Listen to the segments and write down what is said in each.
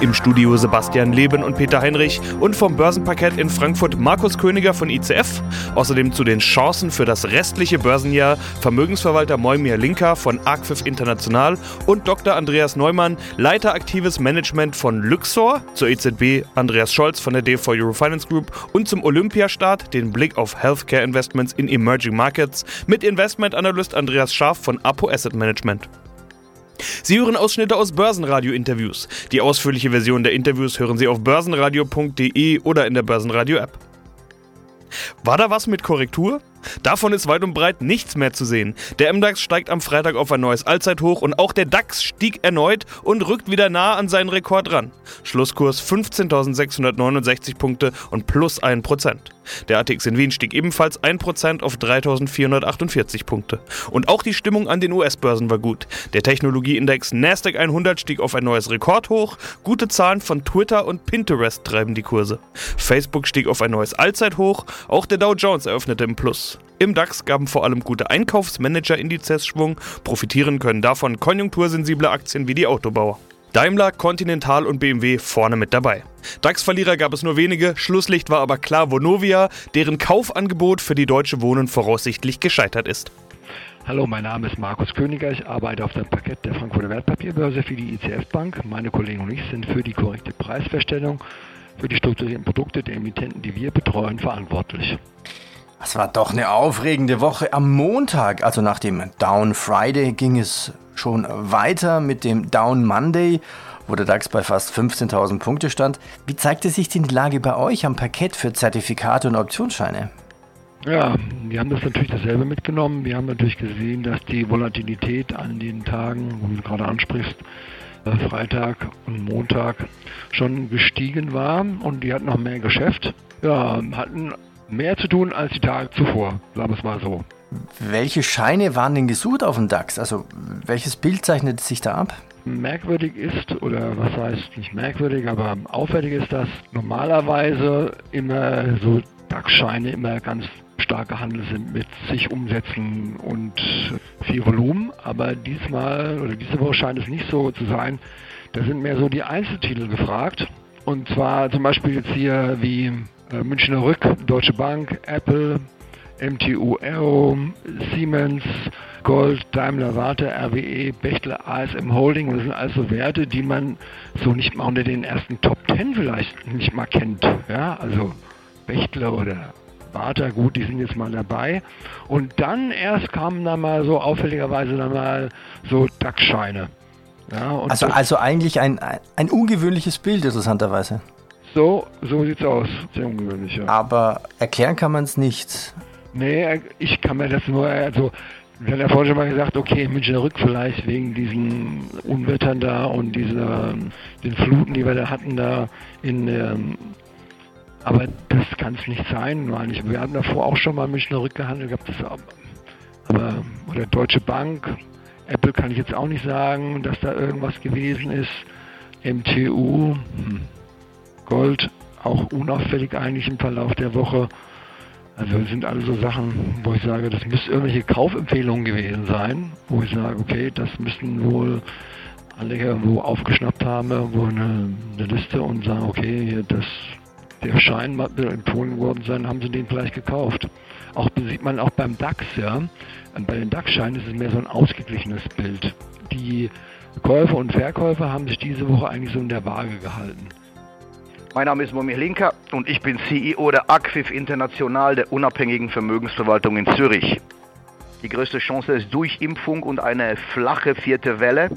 Im Studio Sebastian Leben und Peter Heinrich und vom Börsenparkett in Frankfurt Markus Königer von ICF. Außerdem zu den Chancen für das restliche Börsenjahr Vermögensverwalter Moimir Linker von Arcfif International und Dr. Andreas Neumann, Leiter aktives Management von Luxor, zur EZB Andreas Scholz von der D4 Eurofinance Group und zum Olympiastart den Blick auf Healthcare Investments in Emerging Markets mit Investmentanalyst Andreas Scharf von Apo Asset Management. Sie hören Ausschnitte aus Börsenradio-Interviews. Die ausführliche Version der Interviews hören Sie auf börsenradio.de oder in der Börsenradio-App. War da was mit Korrektur? Davon ist weit und breit nichts mehr zu sehen. Der MDAX steigt am Freitag auf ein neues Allzeithoch und auch der DAX stieg erneut und rückt wieder nah an seinen Rekord ran. Schlusskurs 15.669 Punkte und plus 1%. Der ATX in Wien stieg ebenfalls 1% auf 3.448 Punkte. Und auch die Stimmung an den US-Börsen war gut. Der Technologieindex Nasdaq 100 stieg auf ein neues Rekordhoch. Gute Zahlen von Twitter und Pinterest treiben die Kurse. Facebook stieg auf ein neues Allzeithoch. Auch der Dow Jones eröffnete im Plus. Im DAX gaben vor allem gute Einkaufsmanager-Indizes Schwung. Profitieren können davon konjunktursensible Aktien wie die Autobauer. Daimler, Continental und BMW vorne mit dabei. DAX-Verlierer gab es nur wenige, Schlusslicht war aber klar Vonovia, deren Kaufangebot für die Deutsche Wohnen voraussichtlich gescheitert ist. Hallo, mein Name ist Markus Königer. Ich arbeite auf dem Parkett der Frankfurter Wertpapierbörse für die ICF Bank. Meine Kollegen und ich sind für die korrekte Preisverstellung für die strukturierten Produkte der Emittenten, die wir betreuen, verantwortlich. Es war doch eine aufregende Woche. Am Montag, also nach dem Down Friday, ging es schon weiter mit dem Down Monday, wo der DAX bei fast 15.000 Punkte stand. Wie zeigte sich denn die Lage bei euch am Parkett für Zertifikate und Optionsscheine? Ja, wir haben das natürlich dasselbe mitgenommen. Wir haben natürlich gesehen, dass die Volatilität an den Tagen, wo du gerade ansprichst, äh, Freitag und Montag schon gestiegen war und die hatten noch mehr Geschäft. Ja, hatten mehr zu tun als die Tage zuvor, sagen wir es mal so. Welche Scheine waren denn gesucht auf dem DAX? Also welches Bild zeichnet sich da ab? Merkwürdig ist, oder was heißt nicht merkwürdig, aber auffällig ist, dass normalerweise immer so DAX-Scheine immer ganz stark gehandelt sind mit sich Umsätzen und viel Volumen. Aber diesmal oder diese Woche scheint es nicht so zu sein. Da sind mehr so die Einzeltitel gefragt. Und zwar zum Beispiel jetzt hier wie Münchner Rück, Deutsche Bank, Apple, MTU Aero, Siemens, Gold, Daimler Warte, RWE, Bechtle, ASM Holding. Das sind also Werte, die man so nicht mal unter den ersten Top 10 vielleicht nicht mal kennt. Ja, also Bechtle oder Warte, gut, die sind jetzt mal dabei. Und dann erst kamen dann mal so auffälligerweise dann mal so DAX-Scheine. Ja, also, also eigentlich ein, ein ungewöhnliches Bild, interessanterweise. So, so sieht's aus. Sehr ungewöhnlich, ja. Aber erklären kann man es nicht. Nee, ich kann mir das nur, also, wir haben ja vorhin schon mal gesagt, okay, Münchner Rück vielleicht wegen diesen Unwettern da und dieser, den Fluten, die wir da hatten da in, ähm, aber das kann es nicht sein, meine ich. Wir hatten davor auch schon mal Münchner Rück gehandelt gehabt, das, aber, oder Deutsche Bank, Apple kann ich jetzt auch nicht sagen, dass da irgendwas gewesen ist. MTU, hm. Gold, auch unauffällig eigentlich im Verlauf der Woche. Also das sind alle so Sachen, wo ich sage, das müssen irgendwelche Kaufempfehlungen gewesen sein, wo ich sage, okay, das müssten wohl alle irgendwo aufgeschnappt haben, irgendwo eine, eine Liste und sagen, okay, das, der Schein empfohlen worden sein, haben sie den vielleicht gekauft. Auch sieht man auch beim DAX, ja. Bei den DAX-Scheinen ist es mehr so ein ausgeglichenes Bild. Die Käufer und Verkäufer haben sich diese Woche eigentlich so in der Waage gehalten. Mein Name ist Momir Linker und ich bin CEO der Acfif International, der unabhängigen Vermögensverwaltung in Zürich. Die größte Chance ist Durchimpfung und eine flache vierte Welle.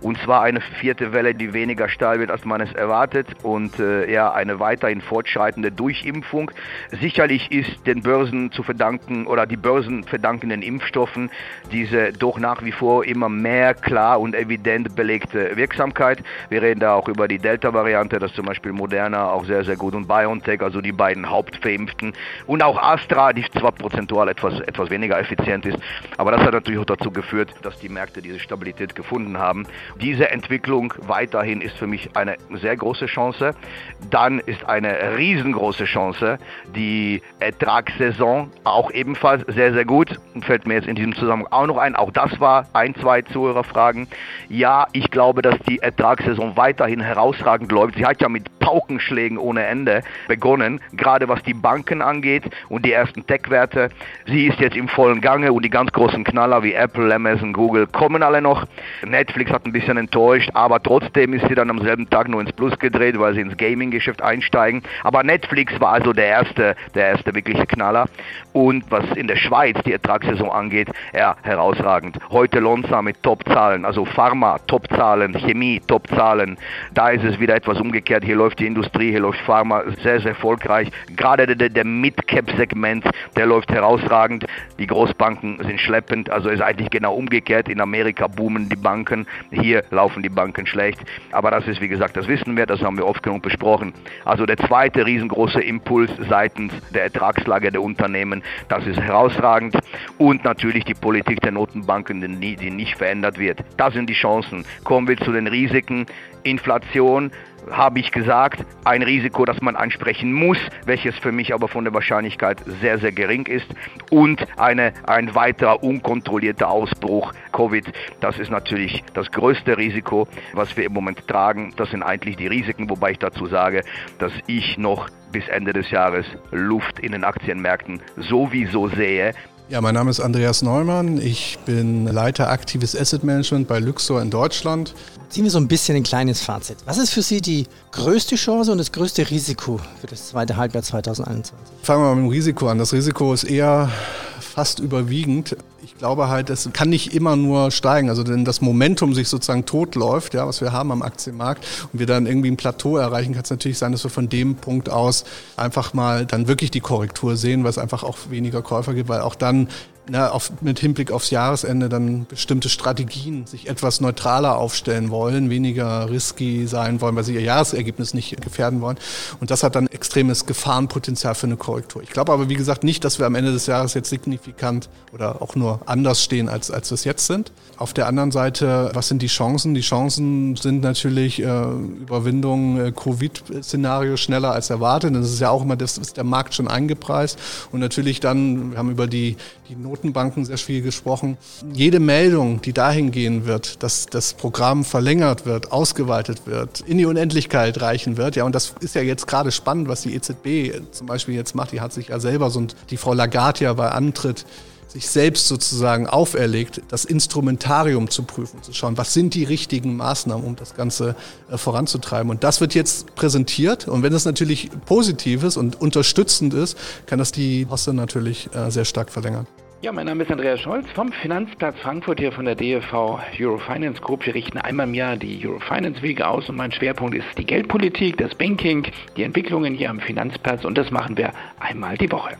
Und zwar eine vierte Welle, die weniger steil wird, als man es erwartet und äh, eher eine weiterhin fortschreitende Durchimpfung. Sicherlich ist den Börsen zu verdanken oder die Börsen verdanken den Impfstoffen diese doch nach wie vor immer mehr klar und evident belegte Wirksamkeit. Wir reden da auch über die Delta-Variante, das zum Beispiel Moderna auch sehr, sehr gut und BioNTech, also die beiden Hauptverimpften und auch Astra, die zwar prozentual etwas, etwas weniger effizient ist, aber das hat natürlich auch dazu geführt, dass die Märkte diese Stabilität gefunden haben. Diese Entwicklung weiterhin ist für mich eine sehr große Chance. Dann ist eine riesengroße Chance die Ertragssaison auch ebenfalls sehr, sehr gut. Fällt mir jetzt in diesem Zusammenhang auch noch ein. Auch das war ein, zwei Zuhörerfragen. Ja, ich glaube, dass die Ertragssaison weiterhin herausragend läuft. Sie hat ja mit Paukenschlägen ohne Ende begonnen, gerade was die Banken angeht und die ersten Tech-Werte. Sie ist jetzt im vollen Gange und die ganz großen Knaller wie Apple, Amazon, Google kommen alle noch. Netflix hat ein bisschen enttäuscht, aber trotzdem ist sie dann am selben Tag nur ins Plus gedreht, weil sie ins Gaming-Geschäft einsteigen. Aber Netflix war also der erste, der erste wirkliche Knaller. Und was in der Schweiz die Ertragssaison angeht, ja, herausragend. Heute Lonza mit Top-Zahlen, also Pharma, Top-Zahlen, Chemie, Top-Zahlen. Da ist es wieder etwas umgekehrt. Hier läuft die Industrie, hier läuft Pharma sehr, sehr erfolgreich. Gerade der, der Mid-Cap-Segment, der läuft herausragend. Die Großbanken sind schleppend, also ist eigentlich genau umgekehrt. In Amerika boomen die Banken, hier laufen die Banken schlecht. Aber das ist, wie gesagt, das wissen wir, das haben wir oft genug besprochen. Also der zweite riesengroße Impuls seitens der Ertragslage der Unternehmen, das ist herausragend. Und natürlich die Politik der Notenbanken, die nicht verändert wird. Das sind die Chancen. Kommen wir zu den Risiken. Inflation, habe ich gesagt, ein Risiko, das man ansprechen muss, welches für mich aber von der Wahrscheinlichkeit sehr, sehr gering ist. Und eine, ein weiterer unkontrollierter Ausbruch Covid, das ist natürlich das größte Risiko, was wir im Moment tragen. Das sind eigentlich die Risiken, wobei ich dazu sage, dass ich noch bis Ende des Jahres Luft in den Aktienmärkten sowieso sehe. Ja, mein Name ist Andreas Neumann. Ich bin Leiter aktives Asset Management bei Luxor in Deutschland. Ziehen wir so ein bisschen ein kleines Fazit. Was ist für Sie die größte Chance und das größte Risiko für das zweite Halbjahr 2021? Fangen wir mal mit dem Risiko an. Das Risiko ist eher fast überwiegend. Ich glaube halt, es kann nicht immer nur steigen. Also wenn das Momentum sich sozusagen totläuft, ja, was wir haben am Aktienmarkt und wir dann irgendwie ein Plateau erreichen, kann es natürlich sein, dass wir von dem Punkt aus einfach mal dann wirklich die Korrektur sehen, weil es einfach auch weniger Käufer gibt, weil auch dann na, auf, mit Hinblick aufs Jahresende dann bestimmte Strategien sich etwas neutraler aufstellen wollen, weniger risky sein wollen, weil sie ihr Jahresergebnis nicht gefährden wollen. Und das hat dann extremes Gefahrenpotenzial für eine Korrektur. Ich glaube aber, wie gesagt, nicht, dass wir am Ende des Jahres jetzt signifikant oder auch nur anders stehen, als, als wir es jetzt sind. Auf der anderen Seite, was sind die Chancen? Die Chancen sind natürlich äh, Überwindung äh, Covid-Szenario schneller als erwartet. Das ist ja auch immer, das ist der Markt schon eingepreist. Und natürlich dann, wir haben über die, die Notenbanken sehr viel gesprochen. Jede Meldung, die dahin gehen wird, dass das Programm verlängert wird, ausgeweitet wird, in die Unendlichkeit reichen wird. Ja, und das ist ja jetzt gerade spannend, was die EZB zum Beispiel jetzt macht. Die hat sich ja selber so, die Frau Lagarde ja bei Antritt sich selbst sozusagen auferlegt, das Instrumentarium zu prüfen, zu schauen, was sind die richtigen Maßnahmen, um das Ganze äh, voranzutreiben. Und das wird jetzt präsentiert. Und wenn es natürlich positiv ist und unterstützend ist, kann das die Poste natürlich äh, sehr stark verlängern. Ja, mein Name ist Andreas Scholz vom Finanzplatz Frankfurt hier von der DFV Eurofinance Group. Wir richten einmal im Jahr die Eurofinance Wege aus und mein Schwerpunkt ist die Geldpolitik, das Banking, die Entwicklungen hier am Finanzplatz und das machen wir einmal die Woche.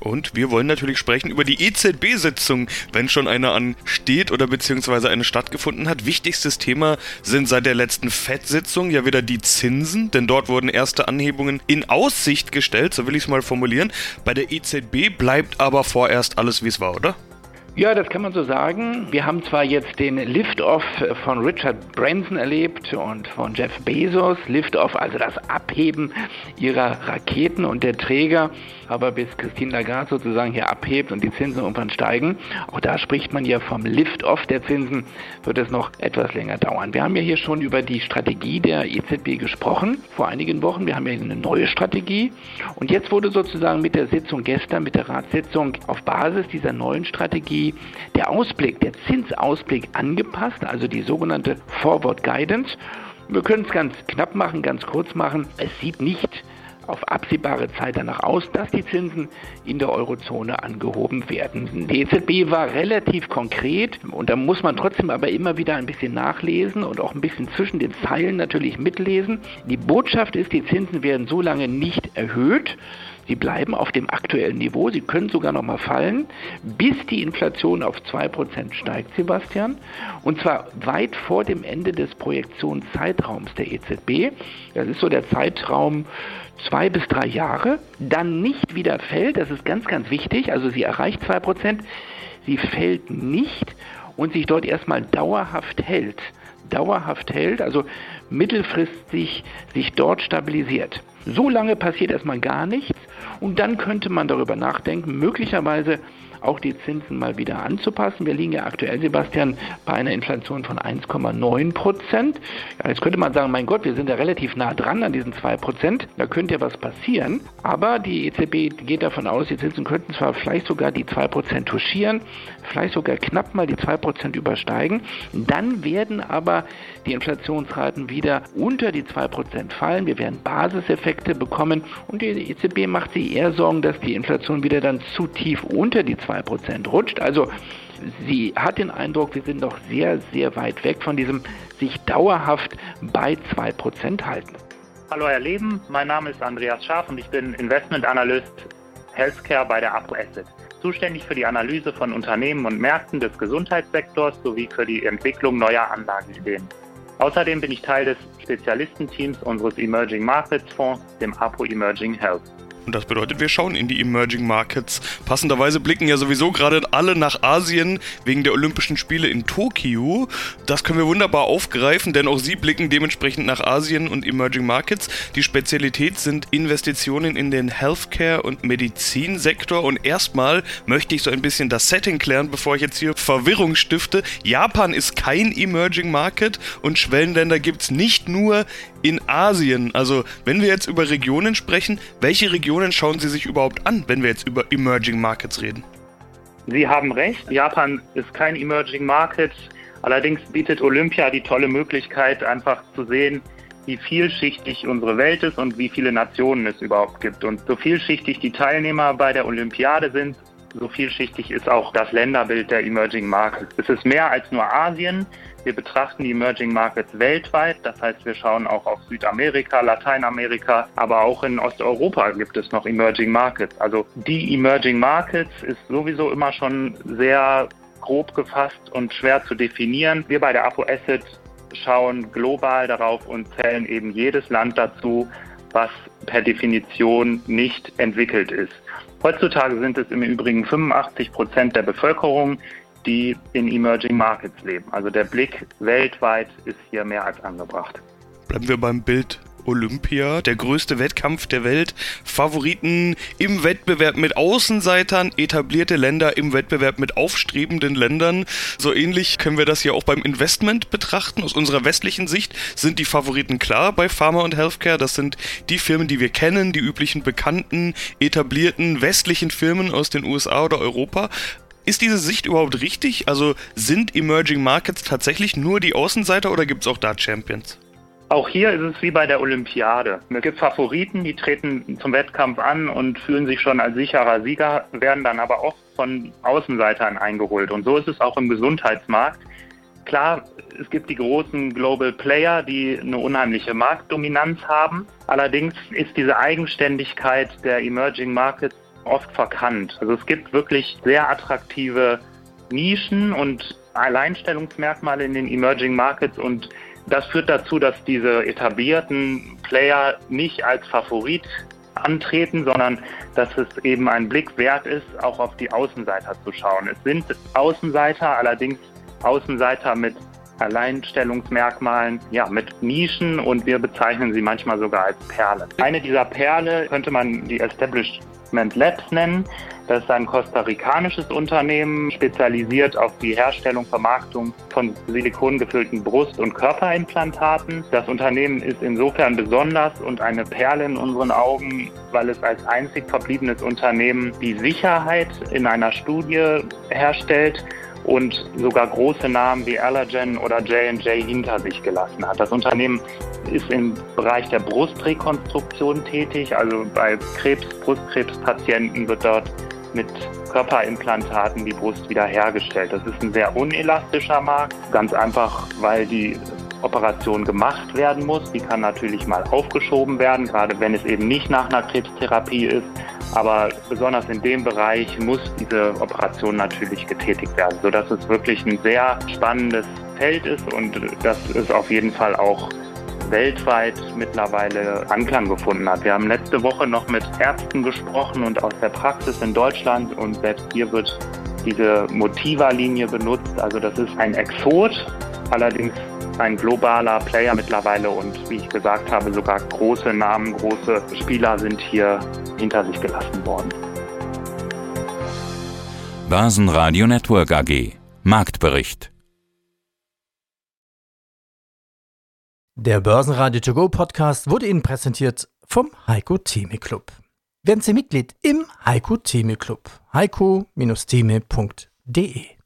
Und wir wollen natürlich sprechen über die EZB-Sitzung, wenn schon eine ansteht oder beziehungsweise eine stattgefunden hat. Wichtigstes Thema sind seit der letzten FED-Sitzung ja wieder die Zinsen, denn dort wurden erste Anhebungen in Aussicht gestellt, so will ich es mal formulieren. Bei der EZB bleibt aber vorerst alles, wie es war, oder? Ja, das kann man so sagen. Wir haben zwar jetzt den Liftoff von Richard Branson erlebt und von Jeff Bezos. Liftoff, also das Abheben ihrer Raketen und der Träger. Aber bis Christine Lagarde sozusagen hier abhebt und die Zinsen irgendwann steigen, auch da spricht man ja vom Liftoff der Zinsen, wird es noch etwas länger dauern. Wir haben ja hier schon über die Strategie der EZB gesprochen vor einigen Wochen. Wir haben ja eine neue Strategie. Und jetzt wurde sozusagen mit der Sitzung gestern, mit der Ratssitzung auf Basis dieser neuen Strategie der Ausblick, der Zinsausblick angepasst, also die sogenannte Forward Guidance. Wir können es ganz knapp machen, ganz kurz machen. Es sieht nicht auf absehbare Zeit danach aus, dass die Zinsen in der Eurozone angehoben werden. Die EZB war relativ konkret und da muss man trotzdem aber immer wieder ein bisschen nachlesen und auch ein bisschen zwischen den Zeilen natürlich mitlesen. Die Botschaft ist, die Zinsen werden so lange nicht erhöht, Sie bleiben auf dem aktuellen Niveau, sie können sogar noch mal fallen, bis die Inflation auf 2% steigt, Sebastian. Und zwar weit vor dem Ende des Projektionszeitraums der EZB. Das ist so der Zeitraum zwei bis drei Jahre. Dann nicht wieder fällt, das ist ganz, ganz wichtig. Also sie erreicht 2%, sie fällt nicht und sich dort erstmal dauerhaft hält dauerhaft hält, also mittelfristig sich dort stabilisiert. So lange passiert erstmal gar nichts und dann könnte man darüber nachdenken, möglicherweise auch die Zinsen mal wieder anzupassen. Wir liegen ja aktuell, Sebastian, bei einer Inflation von 1,9 Prozent. Ja, jetzt könnte man sagen, mein Gott, wir sind ja relativ nah dran an diesen 2 Prozent. Da könnte ja was passieren. Aber die EZB geht davon aus, die Zinsen könnten zwar vielleicht sogar die 2 Prozent touchieren, vielleicht sogar knapp mal die 2 Prozent übersteigen. Dann werden aber die Inflationsraten wieder unter die 2 Prozent fallen. Wir werden Basiseffekte bekommen und die EZB macht sich eher Sorgen, dass die Inflation wieder dann zu tief unter die 2 Prozent rutscht. Also sie hat den Eindruck, wir sind noch sehr, sehr weit weg von diesem sich dauerhaft bei 2 Prozent halten. Hallo Herr Leben, mein Name ist Andreas Scharf und ich bin Investment Analyst Healthcare bei der Apo Asset. Zuständig für die Analyse von Unternehmen und Märkten des Gesundheitssektors sowie für die Entwicklung neuer Anlageideen. Außerdem bin ich Teil des Spezialistenteams unseres Emerging Markets Fonds, dem APO Emerging Health. Und das bedeutet, wir schauen in die Emerging Markets. Passenderweise blicken ja sowieso gerade alle nach Asien wegen der Olympischen Spiele in Tokio. Das können wir wunderbar aufgreifen, denn auch sie blicken dementsprechend nach Asien und Emerging Markets. Die Spezialität sind Investitionen in den Healthcare- und Medizinsektor. Und erstmal möchte ich so ein bisschen das Setting klären, bevor ich jetzt hier Verwirrung stifte. Japan ist kein Emerging Market und Schwellenländer gibt es nicht nur in Asien. Also, wenn wir jetzt über Regionen sprechen, welche Regionen schauen Sie sich überhaupt an, wenn wir jetzt über Emerging Markets reden? Sie haben recht, Japan ist kein Emerging Market. Allerdings bietet Olympia die tolle Möglichkeit, einfach zu sehen, wie vielschichtig unsere Welt ist und wie viele Nationen es überhaupt gibt. Und so vielschichtig die Teilnehmer bei der Olympiade sind, so vielschichtig ist auch das Länderbild der Emerging Markets. Es ist mehr als nur Asien. Wir betrachten die Emerging Markets weltweit. Das heißt, wir schauen auch auf Südamerika, Lateinamerika, aber auch in Osteuropa gibt es noch Emerging Markets. Also die Emerging Markets ist sowieso immer schon sehr grob gefasst und schwer zu definieren. Wir bei der Apo Asset schauen global darauf und zählen eben jedes Land dazu, was per Definition nicht entwickelt ist. Heutzutage sind es im Übrigen 85 Prozent der Bevölkerung, die in Emerging Markets leben. Also der Blick weltweit ist hier mehr als angebracht. Bleiben wir beim Bild Olympia, der größte Wettkampf der Welt. Favoriten im Wettbewerb mit Außenseitern, etablierte Länder im Wettbewerb mit aufstrebenden Ländern. So ähnlich können wir das ja auch beim Investment betrachten. Aus unserer westlichen Sicht sind die Favoriten klar bei Pharma und Healthcare. Das sind die Firmen, die wir kennen, die üblichen bekannten, etablierten westlichen Firmen aus den USA oder Europa. Ist diese Sicht überhaupt richtig? Also sind Emerging Markets tatsächlich nur die Außenseiter oder gibt es auch da Champions? Auch hier ist es wie bei der Olympiade. Es gibt Favoriten, die treten zum Wettkampf an und fühlen sich schon als sicherer Sieger, werden dann aber oft von Außenseitern eingeholt. Und so ist es auch im Gesundheitsmarkt. Klar, es gibt die großen Global Player, die eine unheimliche Marktdominanz haben. Allerdings ist diese Eigenständigkeit der Emerging Markets oft verkannt. Also es gibt wirklich sehr attraktive Nischen und Alleinstellungsmerkmale in den Emerging Markets und das führt dazu, dass diese etablierten Player nicht als Favorit antreten, sondern dass es eben ein Blick wert ist, auch auf die Außenseiter zu schauen. Es sind Außenseiter, allerdings Außenseiter mit Alleinstellungsmerkmalen, ja, mit Nischen und wir bezeichnen sie manchmal sogar als Perlen. Eine dieser Perle könnte man die Establishment Labs nennen. Das ist ein kostarikanisches Unternehmen, spezialisiert auf die Herstellung, Vermarktung von silikongefüllten Brust- und Körperimplantaten. Das Unternehmen ist insofern besonders und eine Perle in unseren Augen, weil es als einzig verbliebenes Unternehmen die Sicherheit in einer Studie herstellt und sogar große Namen wie Allergen oder J&J hinter sich gelassen hat. Das Unternehmen ist im Bereich der Brustrekonstruktion tätig, also bei Krebs, Brustkrebspatienten wird dort mit Körperimplantaten die Brust wiederhergestellt. Das ist ein sehr unelastischer Markt, ganz einfach, weil die Operation gemacht werden muss. Die kann natürlich mal aufgeschoben werden, gerade wenn es eben nicht nach einer Krebstherapie ist. Aber besonders in dem Bereich muss diese Operation natürlich getätigt werden, sodass es wirklich ein sehr spannendes Feld ist und das ist auf jeden Fall auch weltweit mittlerweile Anklang gefunden hat. Wir haben letzte Woche noch mit Ärzten gesprochen und aus der Praxis in Deutschland und selbst hier wird diese Motiva-Linie benutzt. Also das ist ein Exot, allerdings ein globaler Player mittlerweile und wie ich gesagt habe, sogar große Namen, große Spieler sind hier hinter sich gelassen worden. Börsenradio Network AG Marktbericht Der Börsenradio To Go Podcast wurde Ihnen präsentiert vom Heiko Theme Club. Werden Sie Mitglied im Heiko Theme Club. heiko-theme.de